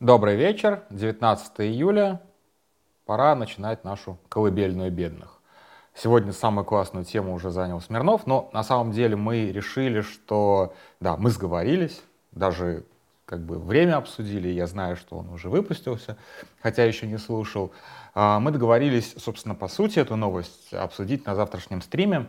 Добрый вечер, 19 июля. Пора начинать нашу колыбельную бедных. Сегодня самую классную тему уже занял Смирнов, но на самом деле мы решили, что, да, мы сговорились, даже как бы время обсудили, я знаю, что он уже выпустился, хотя еще не слушал. А, мы договорились, собственно, по сути, эту новость обсудить на завтрашнем стриме.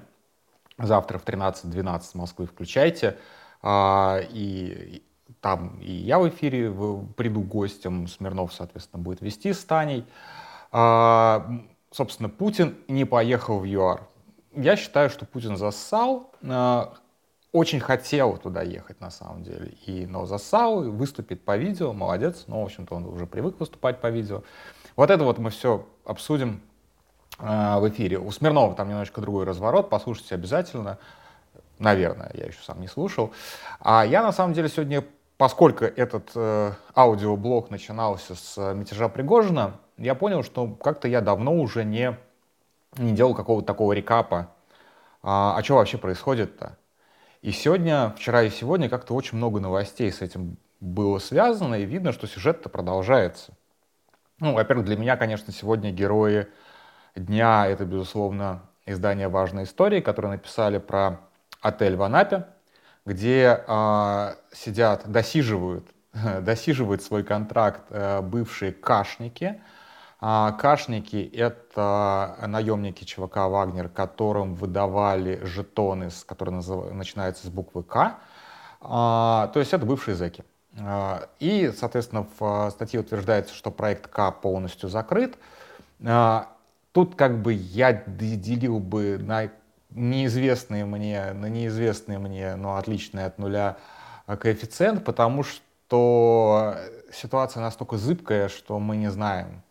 Завтра в 13.12 Москвы включайте. А, и там и я в эфире приду гостем, Смирнов, соответственно, будет вести с Таней. А, собственно, Путин не поехал в ЮАР. Я считаю, что Путин зассал, а, очень хотел туда ехать на самом деле, и, но зассал, выступит по видео, молодец, но, в общем-то, он уже привык выступать по видео. Вот это вот мы все обсудим э, в эфире. У Смирнова там немножечко другой разворот, послушайте обязательно. Наверное, я еще сам не слушал. А я на самом деле сегодня поскольку этот э, аудиоблог начинался с э, мятежа Пригожина, я понял, что как-то я давно уже не, не делал какого-то такого рекапа, а, а что вообще происходит-то. И сегодня, вчера и сегодня как-то очень много новостей с этим было связано, и видно, что сюжет-то продолжается. Ну, во-первых, для меня, конечно, сегодня герои дня — это, безусловно, издание «Важной истории», которое написали про отель в Анапе, где э, сидят, досиживают, досиживают свой контракт э, бывшие кашники. А кашники — это наемники ЧВК «Вагнер», которым выдавали жетоны, которые назыв... начинаются с буквы «К». А, то есть это бывшие зэки. А, и, соответственно, в статье утверждается, что проект К полностью закрыт. А, тут как бы я делил бы на неизвестные мне, на неизвестные мне, но отличные от нуля а, коэффициент, потому что ситуация настолько зыбкая, что мы не знаем.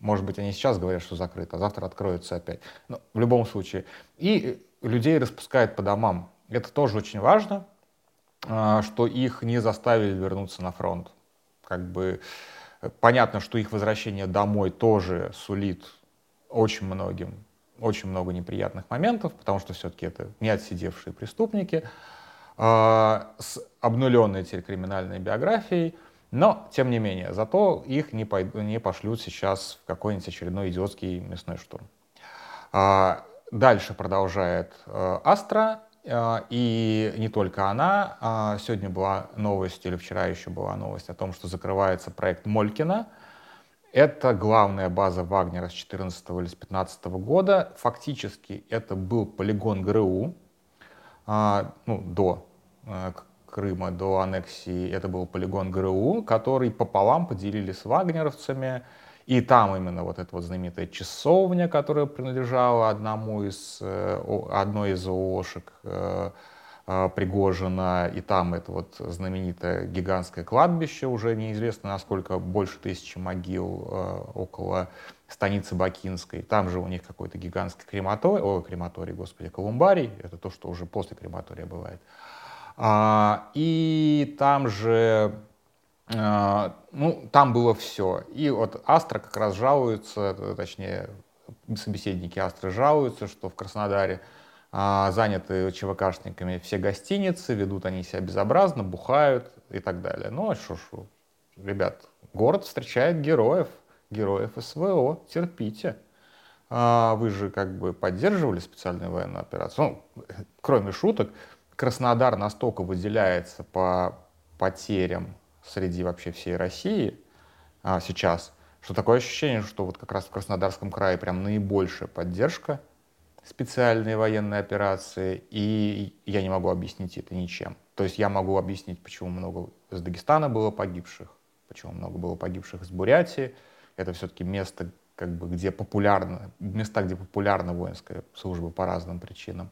Может быть, они сейчас говорят, что закрыто, а завтра откроются опять. Но в любом случае. И людей распускают по домам. Это тоже очень важно, а, что их не заставили вернуться на фронт. Как бы понятно, что их возвращение домой тоже сулит очень многим очень много неприятных моментов, потому что все-таки это не отсидевшие преступники э, с обнуленной теперь криминальной биографией, но, тем не менее, зато их не, пойду, не пошлют сейчас в какой-нибудь очередной идиотский мясной штурм. А, дальше продолжает э, Астра, э, и не только она. А сегодня была новость, или вчера еще была новость о том, что закрывается проект Молькина, это главная база Вагнера с 14 или с 15 года. Фактически это был полигон ГРУ а, ну, до а, Крыма, до аннексии. Это был полигон ГРУ, который пополам поделили с вагнеровцами. И там именно вот эта вот знаменитая часовня, которая принадлежала одному из, э, одной из ООшек, э, Пригожина, и там это вот знаменитое гигантское кладбище, уже неизвестно насколько, больше тысячи могил а, около станицы Бакинской. Там же у них какой-то гигантский крематорий, о, крематорий, господи, колумбарий, это то, что уже после крематория бывает. А, и там же, ну, там было все. И вот Астра как раз жалуется, точнее, собеседники Астры жалуются, что в Краснодаре а, заняты ЧВКшниками все гостиницы, ведут они себя безобразно, бухают и так далее. Ну, а что ж, ребят, город встречает героев, героев СВО, терпите. А вы же как бы поддерживали специальную военную операцию. Ну, кроме шуток, Краснодар настолько выделяется по потерям среди вообще всей России а, сейчас, что такое ощущение, что вот как раз в Краснодарском крае прям наибольшая поддержка специальные военные операции, и я не могу объяснить это ничем. То есть я могу объяснить, почему много из Дагестана было погибших, почему много было погибших из Бурятии. Это все-таки место, как бы, где популярно, места, где популярна воинская служба по разным причинам.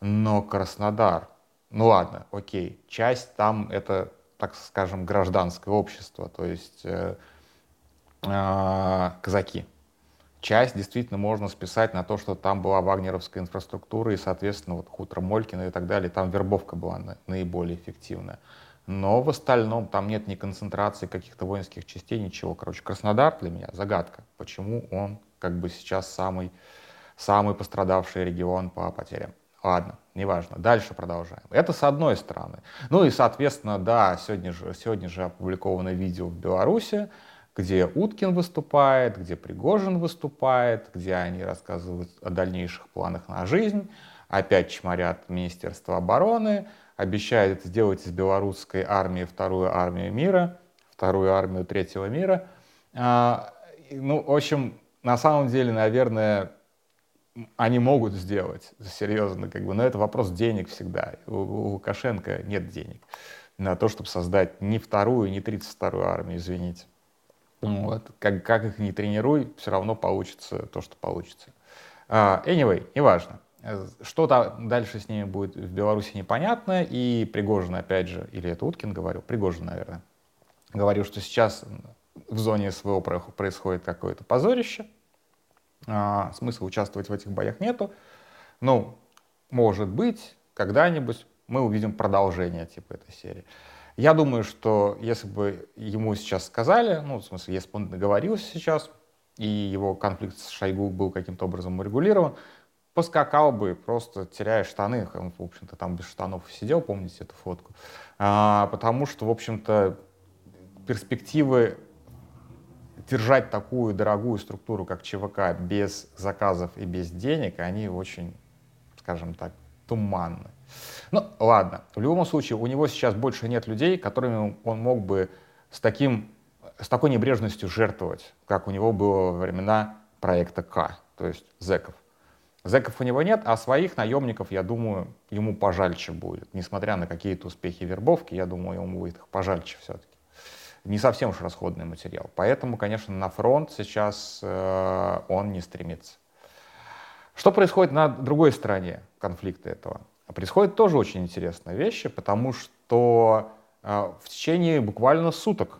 Но Краснодар, ну ладно, окей, часть там это, так скажем, гражданское общество, то есть э, э, казаки, часть действительно можно списать на то, что там была вагнеровская инфраструктура, и, соответственно, вот хутор Молькина и так далее, там вербовка была наиболее эффективная. Но в остальном там нет ни концентрации каких-то воинских частей, ничего. Короче, Краснодар для меня загадка, почему он как бы сейчас самый, самый пострадавший регион по потерям. Ладно, неважно. Дальше продолжаем. Это с одной стороны. Ну и, соответственно, да, сегодня же, сегодня же опубликовано видео в Беларуси, где Уткин выступает, где Пригожин выступает, где они рассказывают о дальнейших планах на жизнь, опять чморят Министерство обороны, обещают сделать из белорусской армии вторую армию мира, вторую армию третьего мира. А, ну, в общем, на самом деле, наверное, они могут сделать, серьезно, как бы, но это вопрос денег всегда. У, у Лукашенко нет денег на то, чтобы создать ни вторую, ни 32-ю армию, извините. Вот. Как, как их не тренируй, все равно получится то, что получится. Uh, anyway, неважно. Что -то дальше с ними будет в Беларуси непонятно, и Пригожин, опять же, или это Уткин говорил, Пригожин, наверное, говорил, что сейчас в зоне СВО происходит какое-то позорище, а, смысла участвовать в этих боях нету. Ну, может быть, когда-нибудь мы увидим продолжение типа этой серии. Я думаю, что если бы ему сейчас сказали, ну, в смысле, если бы он договорился сейчас, и его конфликт с Шойгу был каким-то образом урегулирован, поскакал бы, просто теряя штаны. Он, в общем-то, там без штанов сидел, помните эту фотку. А, потому что, в общем-то, перспективы держать такую дорогую структуру, как ЧВК, без заказов и без денег, они очень, скажем так, туманны. Ну, ладно. В любом случае, у него сейчас больше нет людей, которыми он мог бы с, таким, с такой небрежностью жертвовать, как у него было во времена проекта К, то есть зеков. Зеков у него нет, а своих наемников, я думаю, ему пожальче будет. Несмотря на какие-то успехи вербовки, я думаю, ему будет их пожальче все-таки не совсем уж расходный материал. Поэтому, конечно, на фронт сейчас э, он не стремится. Что происходит на другой стороне конфликта этого? Происходит тоже очень интересные вещи, потому что э, в течение буквально суток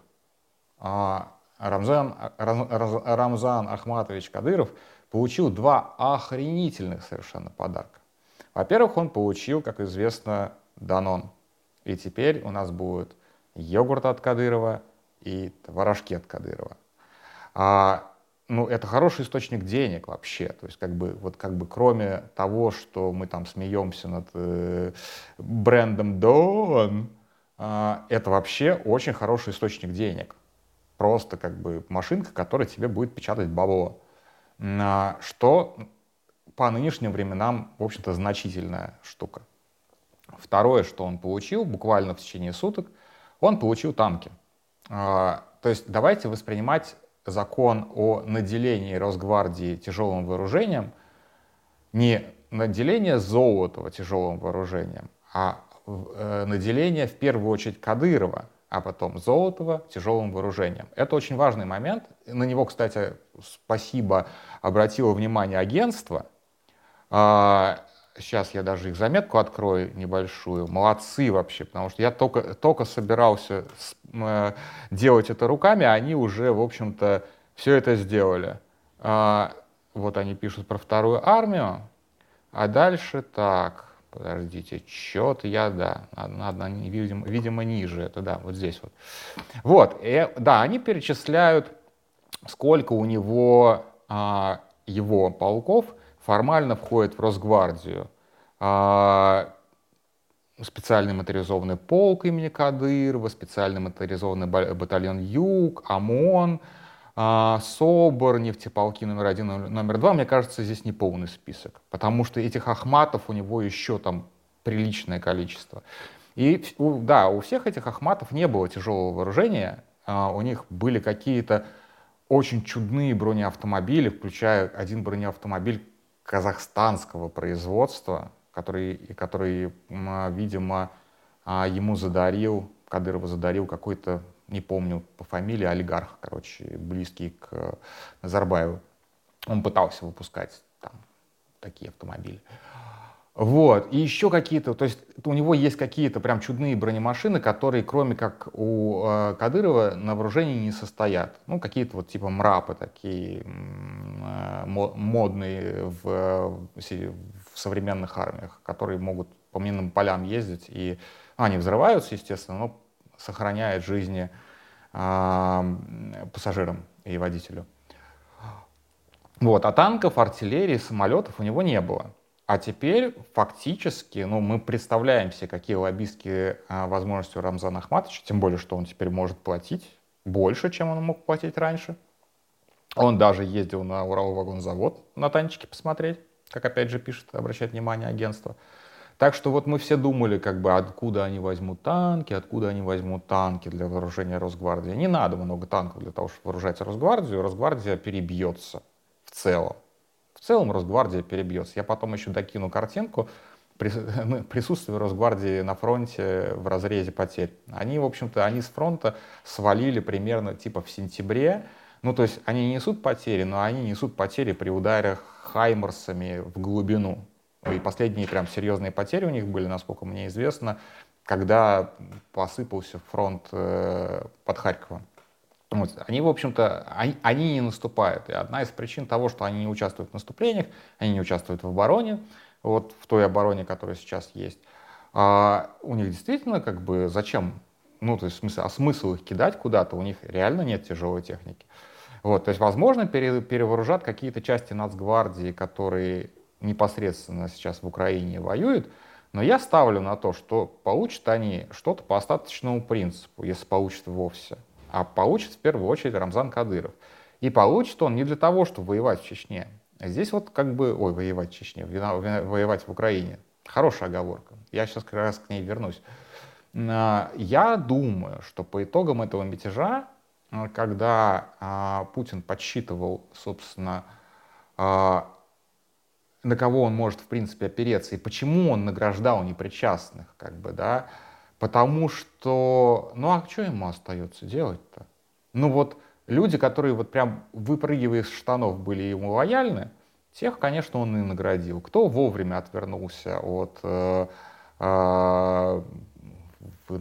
э, Рамзан, Рамзан Ахматович Кадыров получил два охренительных совершенно подарка. Во-первых, он получил, как известно, Данон. И теперь у нас будет йогурт от Кадырова и творожки от Кадырова. А, ну, это хороший источник денег вообще. То есть, как бы, вот как бы кроме того, что мы там смеемся над э, брендом Дон, э, это вообще очень хороший источник денег. Просто как бы машинка, которая тебе будет печатать бабло. А, что по нынешним временам, в общем-то, значительная штука. Второе, что он получил буквально в течение суток, он получил танки. А, то есть давайте воспринимать закон о наделении Росгвардии тяжелым вооружением не наделение Золотого тяжелым вооружением, а э, наделение в первую очередь Кадырова, а потом Золотого тяжелым вооружением. Это очень важный момент. На него, кстати, спасибо, обратило внимание агентство. Сейчас я даже их заметку открою небольшую. Молодцы вообще, потому что я только, только собирался э, делать это руками, а они уже, в общем-то, все это сделали. А, вот они пишут про вторую армию, а дальше так, подождите, что-то я, да, надо, видимо, видимо, ниже это, да, вот здесь вот. Вот, и, да, они перечисляют, сколько у него а, его полков – формально входит в Росгвардию специальный моторизованный полк имени Кадырова, специальный моторизованный батальон Юг, ОМОН, а, СОБР, нефтеполки номер один, номер два. Мне кажется, здесь не полный список, потому что этих Ахматов у него еще там приличное количество. И да, у всех этих Ахматов не было тяжелого вооружения, а, у них были какие-то очень чудные бронеавтомобили, включая один бронеавтомобиль казахстанского производства, который, который видимо, а, ему задарил, Кадырова задарил какой-то, не помню по фамилии, олигарх, короче, близкий к Назарбаеву. Он пытался выпускать там такие автомобили. Вот, и еще какие-то, то есть у него есть какие-то прям чудные бронемашины, которые, кроме как у э, Кадырова, на вооружении не состоят. Ну, какие-то вот типа мрапы такие э, модные в, в современных армиях, которые могут по минным полям ездить, и ну, они взрываются, естественно, но сохраняют жизни э, пассажирам и водителю. Вот, а танков, артиллерии, самолетов у него не было. А теперь фактически, ну, мы представляем себе, какие лоббистские а, возможности у Рамзана Ахматовича, тем более, что он теперь может платить больше, чем он мог платить раньше. Он даже ездил на Уралвагонзавод на танчики посмотреть, как опять же пишет, обращает внимание агентство. Так что вот мы все думали, как бы, откуда они возьмут танки, откуда они возьмут танки для вооружения Росгвардии. Не надо много танков для того, чтобы вооружать Росгвардию. Росгвардия перебьется в целом. В целом Росгвардия перебьется. Я потом еще докину картинку ну, присутствия Росгвардии на фронте в разрезе потерь. Они, в общем-то, они с фронта свалили примерно типа в сентябре. Ну, то есть они несут потери, но они несут потери при ударах хаймерсами в глубину. И последние прям серьезные потери у них были, насколько мне известно, когда посыпался фронт э, под Харьковом. Вот. Они, в общем-то, они, они не наступают. И одна из причин того, что они не участвуют в наступлениях, они не участвуют в обороне, вот в той обороне, которая сейчас есть, а у них действительно как бы зачем, ну, то есть в а смысл их кидать куда-то, у них реально нет тяжелой техники. Вот, то есть, возможно, пере, перевооружат какие-то части нацгвардии, которые непосредственно сейчас в Украине воюют, но я ставлю на то, что получат они что-то по остаточному принципу, если получат вовсе. А получит в первую очередь Рамзан Кадыров. И получит он не для того, чтобы воевать в Чечне. Здесь вот как бы, ой, воевать в Чечне, воевать в Украине. Хорошая оговорка. Я сейчас как раз к ней вернусь. А, я думаю, что по итогам этого мятежа, а, когда а, Путин подсчитывал, собственно, на кого он может, в принципе, опереться, и почему он награждал непричастных, как бы, да, потому что, ну а что ему остается делать-то? Ну вот люди, которые вот прям выпрыгивая из штанов были ему лояльны, тех, конечно, он и наградил. Кто вовремя отвернулся от э, э, в,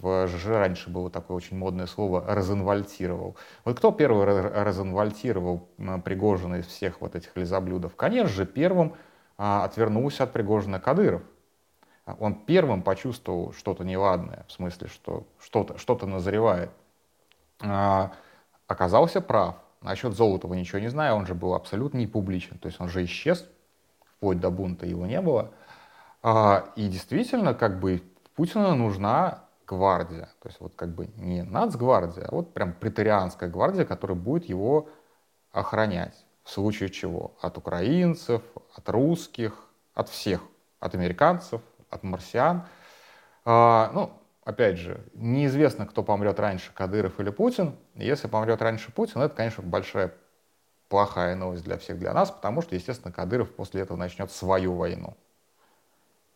в ЖЖ раньше было такое очень модное слово «розенвальтировал». Вот кто первый розенвальтировал Пригожина из всех вот этих лизоблюдов? Конечно же, первым а, отвернулся от Пригожина Кадыров. Он первым почувствовал что-то неладное, в смысле, что что-то что назревает. А, оказался прав. Насчет Золотого ничего не знаю, он же был абсолютно не публичен, то есть он же исчез, вплоть до бунта его не было. А, и действительно, как бы Путину нужна гвардия. То есть вот как бы не нацгвардия, а вот прям претарианская гвардия, которая будет его охранять. В случае чего? От украинцев, от русских, от всех. От американцев, от марсиан. А, ну, опять же, неизвестно, кто помрет раньше, Кадыров или Путин. Если помрет раньше Путин, это, конечно, большая плохая новость для всех, для нас, потому что, естественно, Кадыров после этого начнет свою войну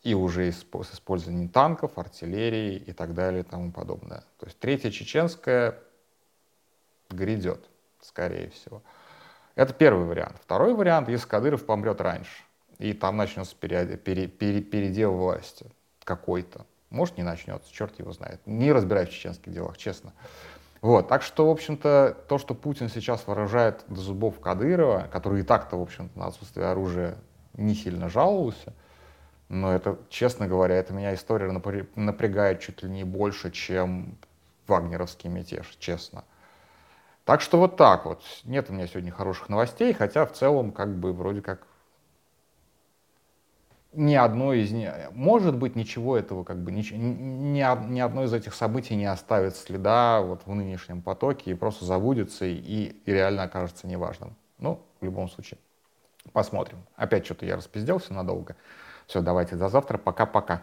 и уже с использованием танков, артиллерии и так далее и тому подобное. То есть третья чеченская грядет, скорее всего. Это первый вариант. Второй вариант, если Кадыров помрет раньше, и там начнется пере, пере, пере, передел власти какой-то. Может, не начнется, черт его знает. Не разбираюсь в чеченских делах, честно. Вот, так что, в общем-то, то, что Путин сейчас выражает до зубов Кадырова, который и так-то, в общем-то, на отсутствие оружия не сильно жаловался, но это, честно говоря, это меня история напрягает чуть ли не больше, чем вагнеровский мятеж, честно. Так что вот так вот. Нет у меня сегодня хороших новостей, хотя в целом как бы вроде как ни одно из них, может быть, ничего этого, как бы, ни, ни, ни одно из этих событий не оставит следа вот в нынешнем потоке и просто забудется и, и реально окажется неважным. Ну, в любом случае, посмотрим. Опять что-то я распизделся надолго. Все, давайте до завтра. Пока-пока.